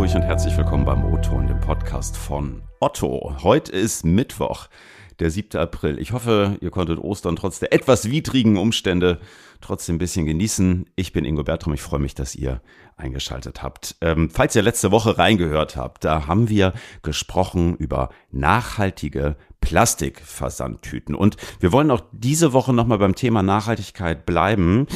Hamburg und herzlich willkommen beim O-Ton, dem Podcast von Otto. Heute ist Mittwoch, der 7. April. Ich hoffe, ihr konntet Ostern trotz der etwas widrigen Umstände trotzdem ein bisschen genießen. Ich bin Ingo Bertram, ich freue mich, dass ihr eingeschaltet habt. Ähm, falls ihr letzte Woche reingehört habt, da haben wir gesprochen über nachhaltige Plastikversandtüten. Und wir wollen auch diese Woche nochmal beim Thema Nachhaltigkeit bleiben.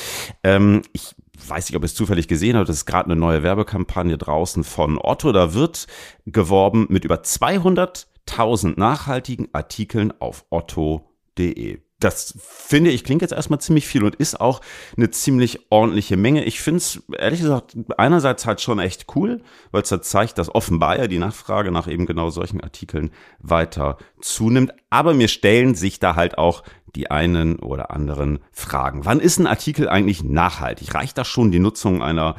Ähm, ich weiß nicht, ob ihr es zufällig gesehen habt, das ist gerade eine neue Werbekampagne draußen von Otto. Da wird geworben mit über 200.000 nachhaltigen Artikeln auf otto.de das finde ich klingt jetzt erstmal ziemlich viel und ist auch eine ziemlich ordentliche Menge. Ich finde es ehrlich gesagt einerseits halt schon echt cool, weil es halt zeigt, dass offenbar ja die Nachfrage nach eben genau solchen Artikeln weiter zunimmt. Aber mir stellen sich da halt auch die einen oder anderen Fragen. Wann ist ein Artikel eigentlich nachhaltig? Reicht das schon die Nutzung einer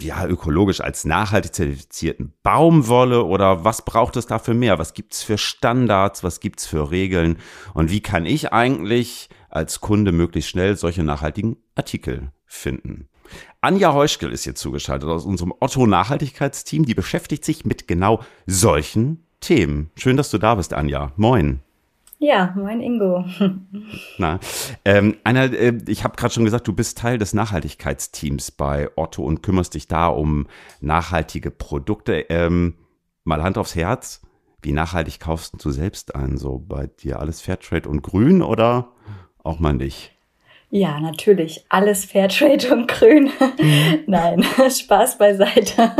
ja, ökologisch als nachhaltig zertifizierten Baumwolle oder was braucht es dafür mehr? Was gibt's für Standards? Was gibt's für Regeln? Und wie kann ich eigentlich als Kunde möglichst schnell solche nachhaltigen Artikel finden? Anja Heuschkel ist hier zugeschaltet aus unserem Otto Nachhaltigkeitsteam. Die beschäftigt sich mit genau solchen Themen. Schön, dass du da bist, Anja. Moin. Ja, mein Ingo. Na, ähm, einer, äh, ich habe gerade schon gesagt, du bist Teil des Nachhaltigkeitsteams bei Otto und kümmerst dich da um nachhaltige Produkte. Ähm, mal Hand aufs Herz, wie nachhaltig kaufst du selbst ein? So bei dir alles Fairtrade und grün oder auch mal nicht? Ja, natürlich. Alles Fairtrade und grün. Mhm. Nein, Spaß beiseite.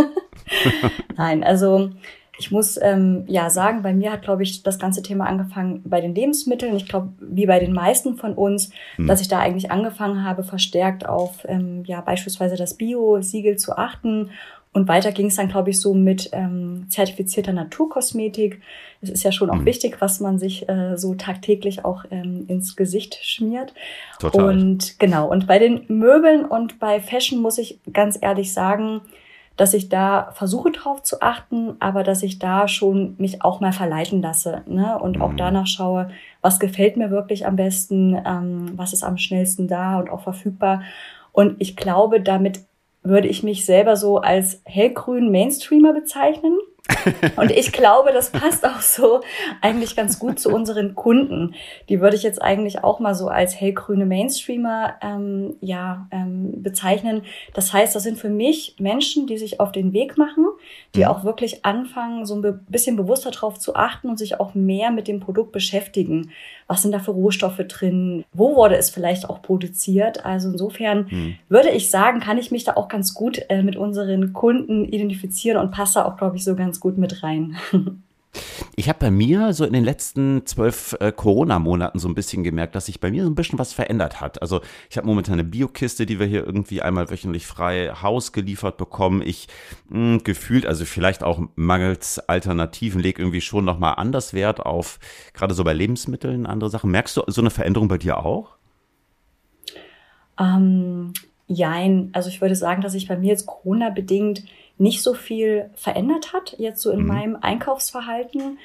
Nein, also ich muss ähm, ja sagen, bei mir hat, glaube ich, das ganze Thema angefangen bei den Lebensmitteln. Ich glaube, wie bei den meisten von uns, mhm. dass ich da eigentlich angefangen habe, verstärkt auf ähm, ja beispielsweise das Bio-Siegel zu achten. Und weiter ging es dann, glaube ich, so mit ähm, zertifizierter Naturkosmetik. Es ist ja schon auch mhm. wichtig, was man sich äh, so tagtäglich auch ähm, ins Gesicht schmiert. Total. Und genau, und bei den Möbeln und bei Fashion muss ich ganz ehrlich sagen, dass ich da versuche drauf zu achten, aber dass ich da schon mich auch mal verleiten lasse ne? und auch mhm. danach schaue, was gefällt mir wirklich am besten, ähm, was ist am schnellsten da und auch verfügbar. Und ich glaube, damit würde ich mich selber so als hellgrünen Mainstreamer bezeichnen. Und ich glaube, das passt auch so eigentlich ganz gut zu unseren Kunden. Die würde ich jetzt eigentlich auch mal so als hellgrüne Mainstreamer ähm, ja, ähm, bezeichnen. Das heißt, das sind für mich Menschen, die sich auf den Weg machen, die mhm. auch wirklich anfangen, so ein bisschen bewusster drauf zu achten und sich auch mehr mit dem Produkt beschäftigen. Was sind da für Rohstoffe drin? Wo wurde es vielleicht auch produziert? Also insofern mhm. würde ich sagen, kann ich mich da auch ganz gut äh, mit unseren Kunden identifizieren und passe auch, glaube ich, so ganz gut mit rein. Ich habe bei mir so in den letzten zwölf äh, Corona-Monaten so ein bisschen gemerkt, dass sich bei mir so ein bisschen was verändert hat. Also ich habe momentan eine Biokiste, die wir hier irgendwie einmal wöchentlich frei Haus geliefert bekommen. Ich mh, hm, gefühlt, also vielleicht auch mangels Alternativen, lege irgendwie schon nochmal anders Wert auf, gerade so bei Lebensmitteln, andere Sachen. Merkst du so eine Veränderung bei dir auch? Ähm, jein. Also ich würde sagen, dass sich bei mir jetzt Corona-bedingt nicht so viel verändert hat, jetzt so in mhm. meinem Einkaufsverhalten.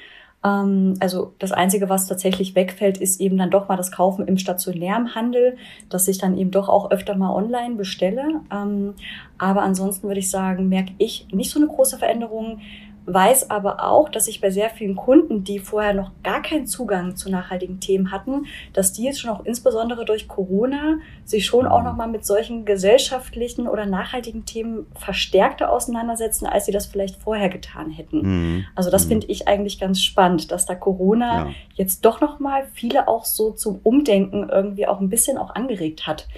Ähm, also das Einzige, was tatsächlich wegfällt, ist eben dann doch mal das Kaufen im stationären Handel, dass ich dann eben doch auch öfter mal online bestelle. Ähm, aber ansonsten würde ich sagen, merke ich nicht so eine große Veränderung weiß aber auch, dass ich bei sehr vielen Kunden, die vorher noch gar keinen Zugang zu nachhaltigen Themen hatten, dass die jetzt schon auch insbesondere durch Corona sich schon auch nochmal mit solchen gesellschaftlichen oder nachhaltigen Themen verstärkter auseinandersetzen, als sie das vielleicht vorher getan hätten. Mhm. Also das mhm. finde ich eigentlich ganz spannend, dass da Corona ja. jetzt doch nochmal viele auch so zum Umdenken irgendwie auch ein bisschen auch angeregt hat.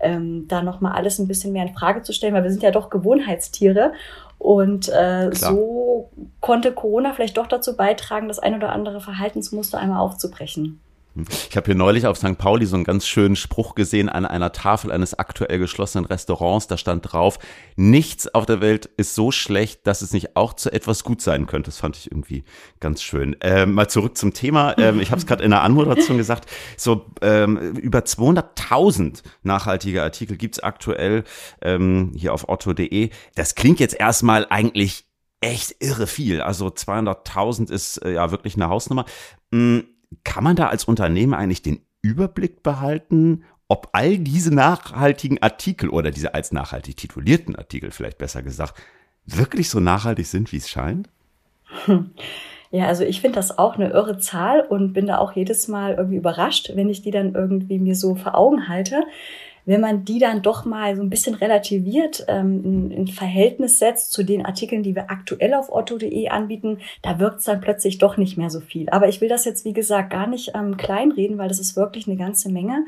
Ähm, da nochmal alles ein bisschen mehr in Frage zu stellen, weil wir sind ja doch Gewohnheitstiere und äh, so konnte Corona vielleicht doch dazu beitragen, das ein oder andere Verhaltensmuster einmal aufzubrechen. Ich habe hier neulich auf St. Pauli so einen ganz schönen Spruch gesehen an einer Tafel eines aktuell geschlossenen Restaurants. Da stand drauf, nichts auf der Welt ist so schlecht, dass es nicht auch zu etwas gut sein könnte. Das fand ich irgendwie ganz schön. Ähm, mal zurück zum Thema. Ähm, ich habe es gerade in der Anmoderation gesagt. So ähm, über 200.000 nachhaltige Artikel gibt's aktuell ähm, hier auf otto.de. Das klingt jetzt erstmal eigentlich echt irre viel. Also 200.000 ist äh, ja wirklich eine Hausnummer. Hm, kann man da als Unternehmen eigentlich den Überblick behalten, ob all diese nachhaltigen Artikel oder diese als nachhaltig titulierten Artikel vielleicht besser gesagt wirklich so nachhaltig sind, wie es scheint? Ja, also ich finde das auch eine irre Zahl und bin da auch jedes Mal irgendwie überrascht, wenn ich die dann irgendwie mir so vor Augen halte. Wenn man die dann doch mal so ein bisschen relativiert, ähm, in, Verhältnis setzt zu den Artikeln, die wir aktuell auf otto.de anbieten, da wirkt es dann plötzlich doch nicht mehr so viel. Aber ich will das jetzt, wie gesagt, gar nicht ähm, kleinreden, weil das ist wirklich eine ganze Menge.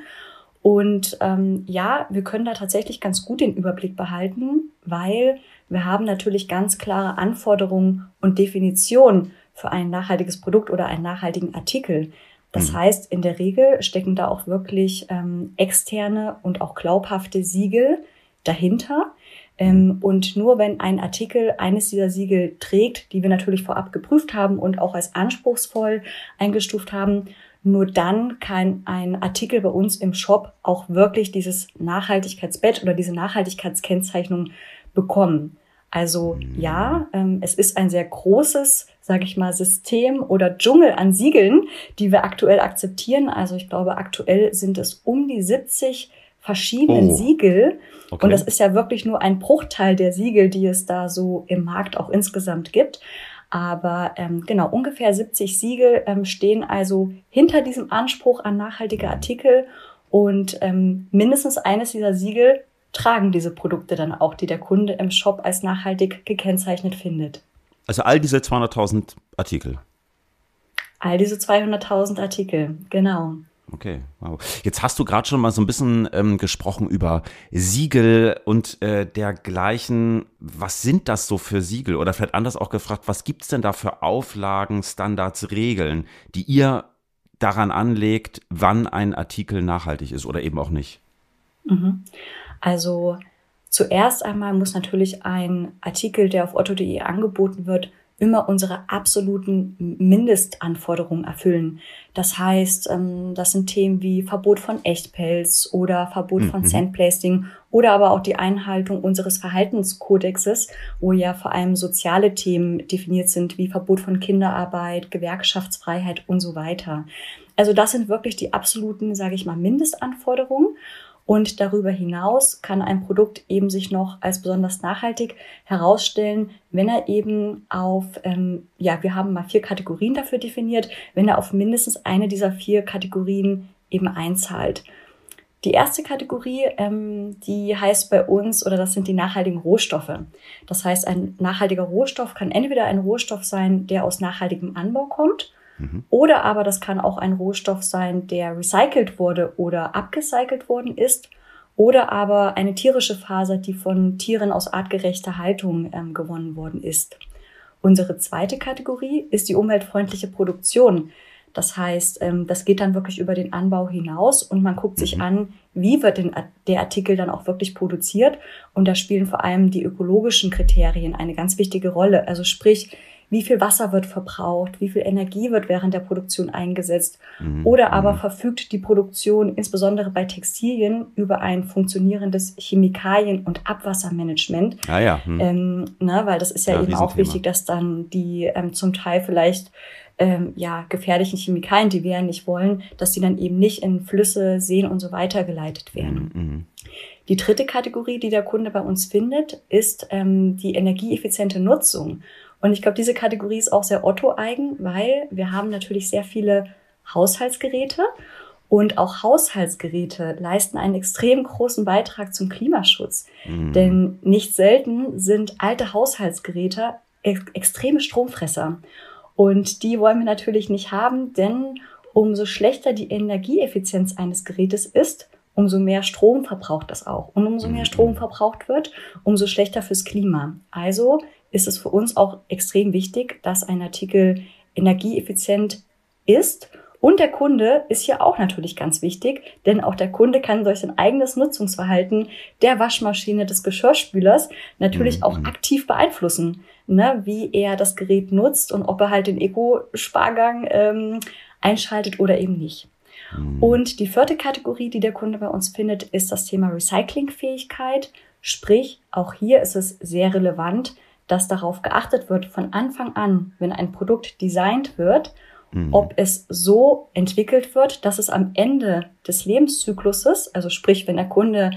Und ähm, ja, wir können da tatsächlich ganz gut den Überblick behalten, weil wir haben natürlich ganz klare Anforderungen und Definitionen für ein nachhaltiges Produkt oder einen nachhaltigen Artikel. Das mhm. heißt, in der Regel stecken da auch wirklich ähm, externe und auch glaubhafte Siegel dahinter. Ähm, mhm. und nur wenn ein Artikel eines dieser Siegel trägt, die wir natürlich vorab geprüft haben und auch als anspruchsvoll eingestuft haben, nur dann kann ein Artikel bei uns im Shop auch wirklich dieses Nachhaltigkeitsbett oder diese Nachhaltigkeitskennzeichnung bekommen. Also ja, ähm, es ist ein sehr großes, sage ich mal, System oder Dschungel an Siegeln, die wir aktuell akzeptieren. Also ich glaube, aktuell sind es um die 70 verschiedenen oh. Siegel. Okay. Und das ist ja wirklich nur ein Bruchteil der Siegel, die es da so im Markt auch insgesamt gibt. Aber ähm, genau, ungefähr 70 Siegel ähm, stehen also hinter diesem Anspruch an nachhaltige Artikel. Und ähm, mindestens eines dieser Siegel tragen diese Produkte dann auch, die der Kunde im Shop als nachhaltig gekennzeichnet findet. Also all diese 200.000 Artikel. All diese 200.000 Artikel, genau. Okay, wow. Jetzt hast du gerade schon mal so ein bisschen ähm, gesprochen über Siegel und äh, dergleichen. Was sind das so für Siegel? Oder vielleicht anders auch gefragt, was gibt es denn da für Auflagen, Standards, Regeln, die ihr daran anlegt, wann ein Artikel nachhaltig ist oder eben auch nicht? Mhm. Also zuerst einmal muss natürlich ein Artikel, der auf otto.de angeboten wird, immer unsere absoluten Mindestanforderungen erfüllen. Das heißt, ähm, das sind Themen wie Verbot von Echtpelz oder Verbot von mhm. Sandblasting oder aber auch die Einhaltung unseres Verhaltenskodexes, wo ja vor allem soziale Themen definiert sind, wie Verbot von Kinderarbeit, Gewerkschaftsfreiheit und so weiter. Also das sind wirklich die absoluten, sage ich mal, Mindestanforderungen. Und darüber hinaus kann ein Produkt eben sich noch als besonders nachhaltig herausstellen, wenn er eben auf, ähm, ja, wir haben mal vier Kategorien dafür definiert, wenn er auf mindestens eine dieser vier Kategorien eben einzahlt. Die erste Kategorie, ähm, die heißt bei uns, oder das sind die nachhaltigen Rohstoffe. Das heißt, ein nachhaltiger Rohstoff kann entweder ein Rohstoff sein, der aus nachhaltigem Anbau kommt, Mhm. Oder aber das kann auch ein Rohstoff sein, der recycelt wurde oder abgecycelt worden ist. Oder aber eine tierische Faser, die von Tieren aus artgerechter Haltung ähm, gewonnen worden ist. Unsere zweite Kategorie ist die umweltfreundliche Produktion. Das heißt, ähm, das geht dann wirklich über den Anbau hinaus und man guckt sich mhm. an, wie wird denn der Artikel dann auch wirklich produziert. Und da spielen vor allem die ökologischen Kriterien eine ganz wichtige Rolle. Also sprich, wie viel Wasser wird verbraucht, wie viel Energie wird während der Produktion eingesetzt. Mhm. Oder aber mhm. verfügt die Produktion insbesondere bei Textilien über ein funktionierendes Chemikalien- und Abwassermanagement. Ah ja. Hm. Ähm, ne, weil das ist ja, ja eben auch wichtig, dass dann die ähm, zum Teil vielleicht ähm, ja, gefährlichen Chemikalien, die wir ja nicht wollen, dass die dann eben nicht in Flüsse, Seen und so weiter geleitet werden. Mhm. mhm. Die dritte Kategorie, die der Kunde bei uns findet, ist ähm, die energieeffiziente Nutzung. Und ich glaube, diese Kategorie ist auch sehr Otto-eigen, weil wir haben natürlich sehr viele Haushaltsgeräte und auch Haushaltsgeräte leisten einen extrem großen Beitrag zum Klimaschutz. Mhm. Denn nicht selten sind alte Haushaltsgeräte ex extreme Stromfresser. Und die wollen wir natürlich nicht haben, denn umso schlechter die Energieeffizienz eines Gerätes ist, umso mehr Strom verbraucht das auch. Und umso mehr mhm. Strom verbraucht wird, umso schlechter fürs Klima. Also ist es für uns auch extrem wichtig, dass ein Artikel energieeffizient ist. Und der Kunde ist hier auch natürlich ganz wichtig, denn auch der Kunde kann durch sein eigenes Nutzungsverhalten der Waschmaschine des Geschirrspülers natürlich mhm. auch aktiv beeinflussen, ne, wie er das Gerät nutzt und ob er halt den Eco-Spargang ähm, einschaltet oder eben nicht. Mhm. Und die vierte Kategorie, die der Kunde bei uns findet, ist das Thema Recyclingfähigkeit. Sprich, auch hier ist es sehr relevant, dass darauf geachtet wird von Anfang an, wenn ein Produkt designt wird, mhm. ob es so entwickelt wird, dass es am Ende des Lebenszykluses, also sprich, wenn der Kunde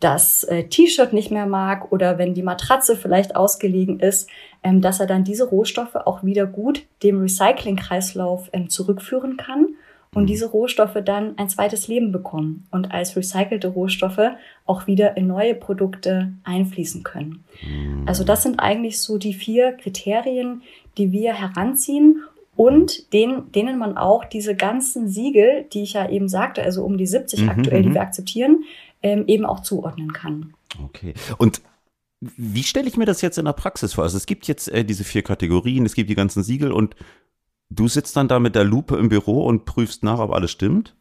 das äh, T-Shirt nicht mehr mag oder wenn die Matratze vielleicht ausgelegen ist, ähm, dass er dann diese Rohstoffe auch wieder gut dem Recyclingkreislauf ähm, zurückführen kann und diese Rohstoffe dann ein zweites Leben bekommen und als recycelte Rohstoffe auch wieder in neue Produkte einfließen können. Also das sind eigentlich so die vier Kriterien, die wir heranziehen und denen, denen man auch diese ganzen Siegel, die ich ja eben sagte, also um die 70 mhm, aktuell, die mhm. wir akzeptieren, ähm, eben auch zuordnen kann. Okay. Und wie stelle ich mir das jetzt in der Praxis vor? Also es gibt jetzt äh, diese vier Kategorien, es gibt die ganzen Siegel und du sitzt dann da mit der Lupe im Büro und prüfst nach, ob alles stimmt?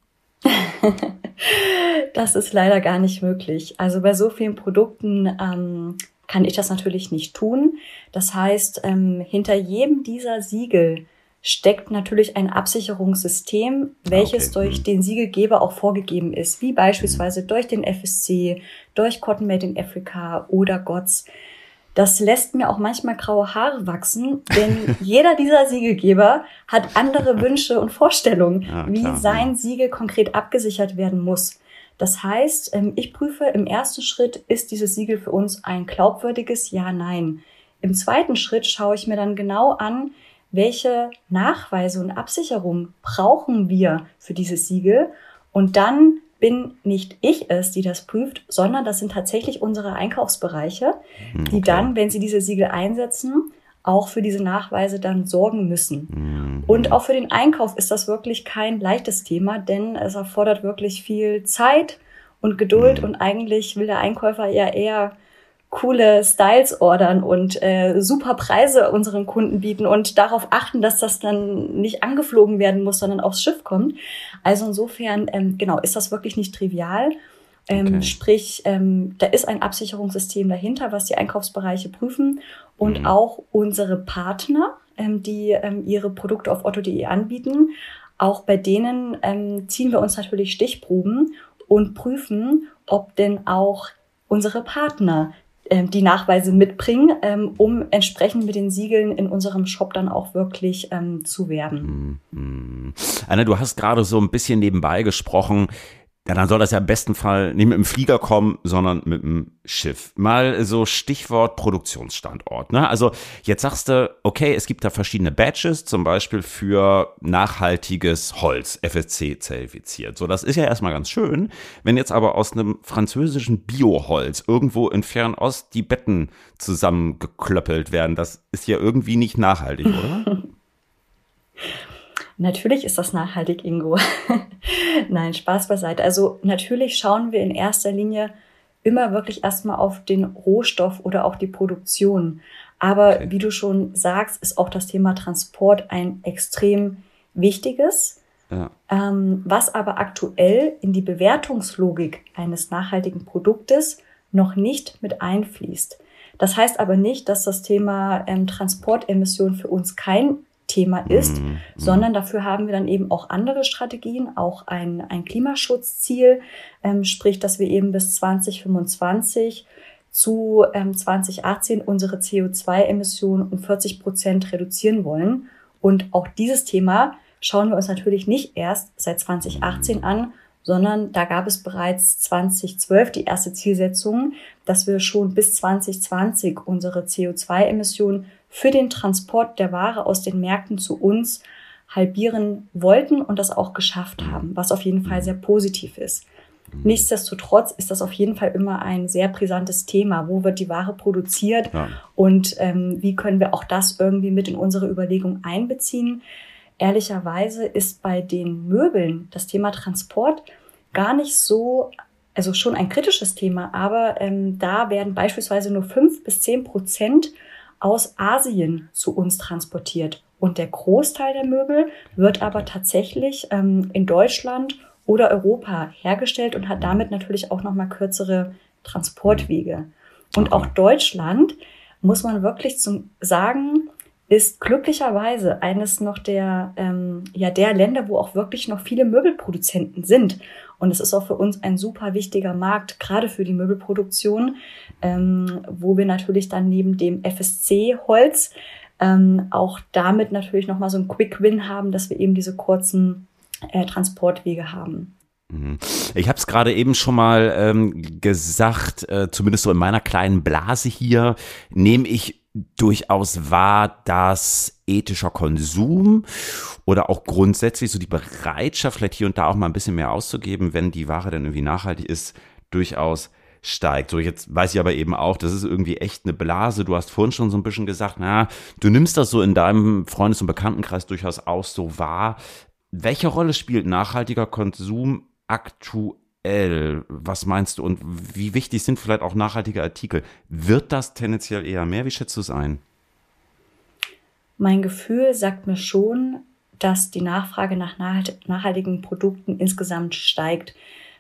das ist leider gar nicht möglich. Also bei so vielen Produkten ähm, kann ich das natürlich nicht tun. Das heißt, ähm, hinter jedem dieser Siegel steckt natürlich ein Absicherungssystem, welches okay. durch mhm. den Siegelgeber auch vorgegeben ist, wie beispielsweise durch den FSC, durch Cotton Made in Africa oder GOTS. Das lässt mir auch manchmal graue Haare wachsen, denn jeder dieser Siegelgeber hat andere Wünsche und Vorstellungen, ja, wie sein Siegel konkret abgesichert werden muss. Das heißt, ähm, ich prüfe im ersten Schritt, ist dieses Siegel für uns ein glaubwürdiges Ja, Nein. Im zweiten Schritt schaue ich mir dann genau an, welche Nachweise und Absicherung brauchen wir für dieses Siegel. Und dann bin nicht ich es, die das prüft, sondern das sind tatsächlich unsere Einkaufsbereiche, hm, okay. die dann, wenn sie diese Siegel einsetzen, auch für diese Nachweise dann sorgen müssen. Mhm. Und auch für den Einkauf ist das wirklich kein leichtes Thema, denn es erfordert wirklich viel Zeit und Geduld mhm. und eigentlich will der Einkäufer ja eher coole Styles ordern und äh, super Preise unseren Kunden bieten und darauf achten, dass das dann nicht angeflogen werden muss, sondern aufs Schiff kommt. Also insofern, ähm, genau, ist das wirklich nicht trivial. Ähm, okay. Sprich, ähm, da ist ein Absicherungssystem dahinter, was die Einkaufsbereiche prüfen und mhm. auch unsere Partner, ähm, die ähm, ihre Produkte auf otto.de anbieten. Auch bei denen ähm, ziehen wir uns natürlich Stichproben und prüfen, ob denn auch unsere Partner die Nachweise mitbringen, ähm, um entsprechend mit den Siegeln in unserem Shop dann auch wirklich ähm, zu werben. Mhm. Anna, du hast gerade so ein bisschen nebenbei gesprochen, ja, dann soll das ja im besten Fall nicht mit dem Flieger kommen, sondern mit dem Schiff. Mal so Stichwort Produktionsstandort. Ne? Also jetzt sagst du, okay, es gibt da verschiedene Badges, zum Beispiel für nachhaltiges Holz, FSC zertifiziert. So, das ist ja erstmal ganz schön. Wenn jetzt aber aus einem französischen Bioholz irgendwo in Fernost die Betten zusammengeklöppelt werden, das ist ja irgendwie nicht nachhaltig, oder? Natürlich ist das nachhaltig, Ingo. Nein, Spaß beiseite. Also natürlich schauen wir in erster Linie immer wirklich erstmal auf den Rohstoff oder auch die Produktion. Aber okay. wie du schon sagst, ist auch das Thema Transport ein extrem wichtiges, ja. ähm, was aber aktuell in die Bewertungslogik eines nachhaltigen Produktes noch nicht mit einfließt. Das heißt aber nicht, dass das Thema ähm, Transportemission für uns kein Thema ist, mhm. sondern dafür haben wir dann eben auch andere Strategien, auch ein, ein Klimaschutzziel, ähm, sprich, dass wir eben bis 2025 zu ähm, 2018 unsere CO2-Emissionen um 40 Prozent reduzieren wollen. Und auch dieses Thema schauen wir uns natürlich nicht erst seit 2018 an, sondern da gab es bereits 2012 die erste Zielsetzung, dass wir schon bis 2020 unsere CO2-Emissionen für den Transport der Ware aus den Märkten zu uns halbieren wollten und das auch geschafft haben, was auf jeden Fall sehr positiv ist. Nichtsdestotrotz ist das auf jeden Fall immer ein sehr brisantes Thema. Wo wird die Ware produziert ja. und ähm, wie können wir auch das irgendwie mit in unsere Überlegung einbeziehen? Ehrlicherweise ist bei den Möbeln das Thema Transport gar nicht so, also schon ein kritisches Thema, aber ähm, da werden beispielsweise nur fünf bis zehn Prozent aus Asien zu uns transportiert. Und der Großteil der Möbel wird aber tatsächlich ähm, in Deutschland oder Europa hergestellt und hat damit natürlich auch nochmal kürzere Transportwege. Und auch Deutschland, muss man wirklich zum sagen, ist glücklicherweise eines noch der, ähm, ja, der Länder, wo auch wirklich noch viele Möbelproduzenten sind. Und es ist auch für uns ein super wichtiger Markt, gerade für die Möbelproduktion, ähm, wo wir natürlich dann neben dem FSC-Holz ähm, auch damit natürlich nochmal so ein Quick Win haben, dass wir eben diese kurzen äh, Transportwege haben. Mhm. Ich habe es gerade eben schon mal ähm, gesagt, äh, zumindest so in meiner kleinen Blase hier, nehme ich durchaus wahr, dass ethischer Konsum oder auch grundsätzlich so die Bereitschaft, vielleicht hier und da auch mal ein bisschen mehr auszugeben, wenn die Ware dann irgendwie nachhaltig ist, durchaus steigt. So, jetzt weiß ich aber eben auch, das ist irgendwie echt eine Blase. Du hast vorhin schon so ein bisschen gesagt, na, du nimmst das so in deinem Freundes- und Bekanntenkreis durchaus auch so wahr. Welche Rolle spielt nachhaltiger Konsum aktuell? Was meinst du? Und wie wichtig sind vielleicht auch nachhaltige Artikel? Wird das tendenziell eher mehr? Wie schätzt du es ein? Mein Gefühl sagt mir schon, dass die Nachfrage nach nachhaltigen Produkten insgesamt steigt.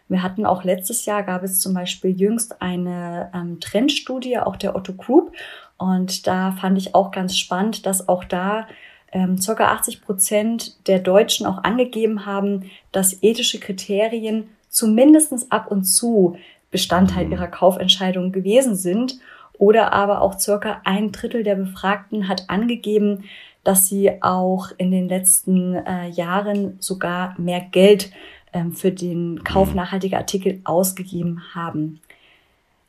Wir hatten auch letztes Jahr, gab es zum Beispiel jüngst eine ähm, Trendstudie, auch der Otto Group. Und da fand ich auch ganz spannend, dass auch da ähm, circa 80 Prozent der Deutschen auch angegeben haben, dass ethische Kriterien zumindestens ab und zu Bestandteil mhm. ihrer Kaufentscheidung gewesen sind. Oder aber auch circa ein Drittel der Befragten hat angegeben, dass sie auch in den letzten äh, Jahren sogar mehr Geld ähm, für den Kauf mhm. nachhaltiger Artikel ausgegeben haben.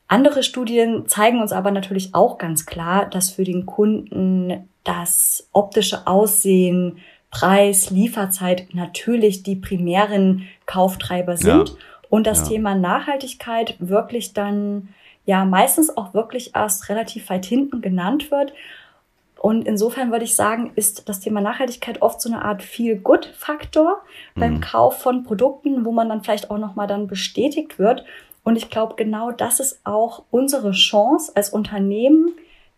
Andere Studien zeigen uns aber natürlich auch ganz klar, dass für den Kunden das optische Aussehen, Preis, Lieferzeit natürlich die primären Kauftreiber sind ja. und das ja. Thema Nachhaltigkeit wirklich dann ja meistens auch wirklich erst relativ weit hinten genannt wird und insofern würde ich sagen, ist das Thema Nachhaltigkeit oft so eine Art Feel-Good-Faktor mhm. beim Kauf von Produkten, wo man dann vielleicht auch nochmal dann bestätigt wird. Und ich glaube, genau das ist auch unsere Chance als Unternehmen,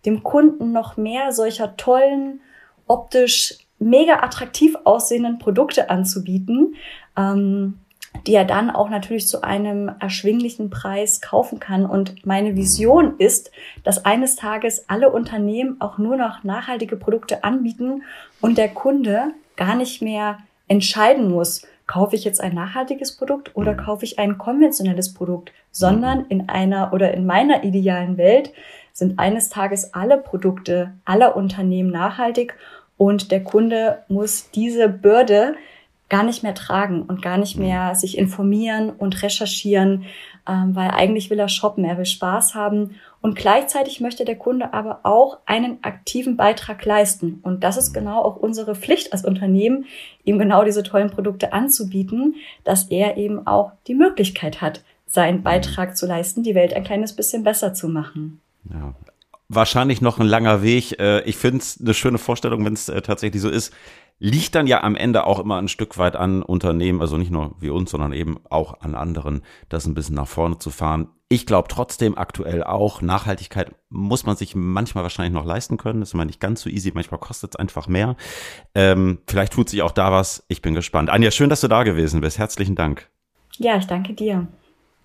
dem Kunden noch mehr solcher tollen, optisch mega attraktiv aussehenden Produkte anzubieten. Ähm, die er dann auch natürlich zu einem erschwinglichen Preis kaufen kann. Und meine Vision ist, dass eines Tages alle Unternehmen auch nur noch nachhaltige Produkte anbieten und der Kunde gar nicht mehr entscheiden muss, kaufe ich jetzt ein nachhaltiges Produkt oder kaufe ich ein konventionelles Produkt, sondern in einer oder in meiner idealen Welt sind eines Tages alle Produkte aller Unternehmen nachhaltig und der Kunde muss diese Bürde gar nicht mehr tragen und gar nicht mehr sich informieren und recherchieren, ähm, weil eigentlich will er shoppen, er will Spaß haben und gleichzeitig möchte der Kunde aber auch einen aktiven Beitrag leisten. Und das ist genau auch unsere Pflicht als Unternehmen, ihm genau diese tollen Produkte anzubieten, dass er eben auch die Möglichkeit hat, seinen Beitrag zu leisten, die Welt ein kleines bisschen besser zu machen. Ja, wahrscheinlich noch ein langer Weg. Äh, ich finde es eine schöne Vorstellung, wenn es äh, tatsächlich so ist liegt dann ja am Ende auch immer ein Stück weit an Unternehmen, also nicht nur wie uns, sondern eben auch an anderen, das ein bisschen nach vorne zu fahren. Ich glaube trotzdem aktuell auch, Nachhaltigkeit muss man sich manchmal wahrscheinlich noch leisten können. Das ist immer nicht ganz so easy, manchmal kostet es einfach mehr. Ähm, vielleicht tut sich auch da was. Ich bin gespannt. Anja, schön, dass du da gewesen bist. Herzlichen Dank. Ja, ich danke dir.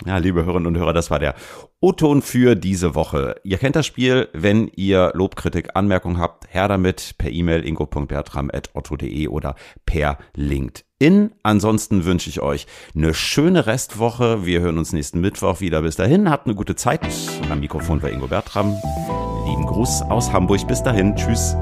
Ja, liebe Hörerinnen und Hörer, das war der O-Ton für diese Woche. Ihr kennt das Spiel. Wenn ihr Lobkritik, Anmerkungen habt, her damit per E-Mail ingo.bertram.otto.de oder per LinkedIn. Ansonsten wünsche ich euch eine schöne Restwoche. Wir hören uns nächsten Mittwoch wieder. Bis dahin, habt eine gute Zeit. Am Mikrofon war Ingo Bertram. Lieben Gruß aus Hamburg. Bis dahin. Tschüss.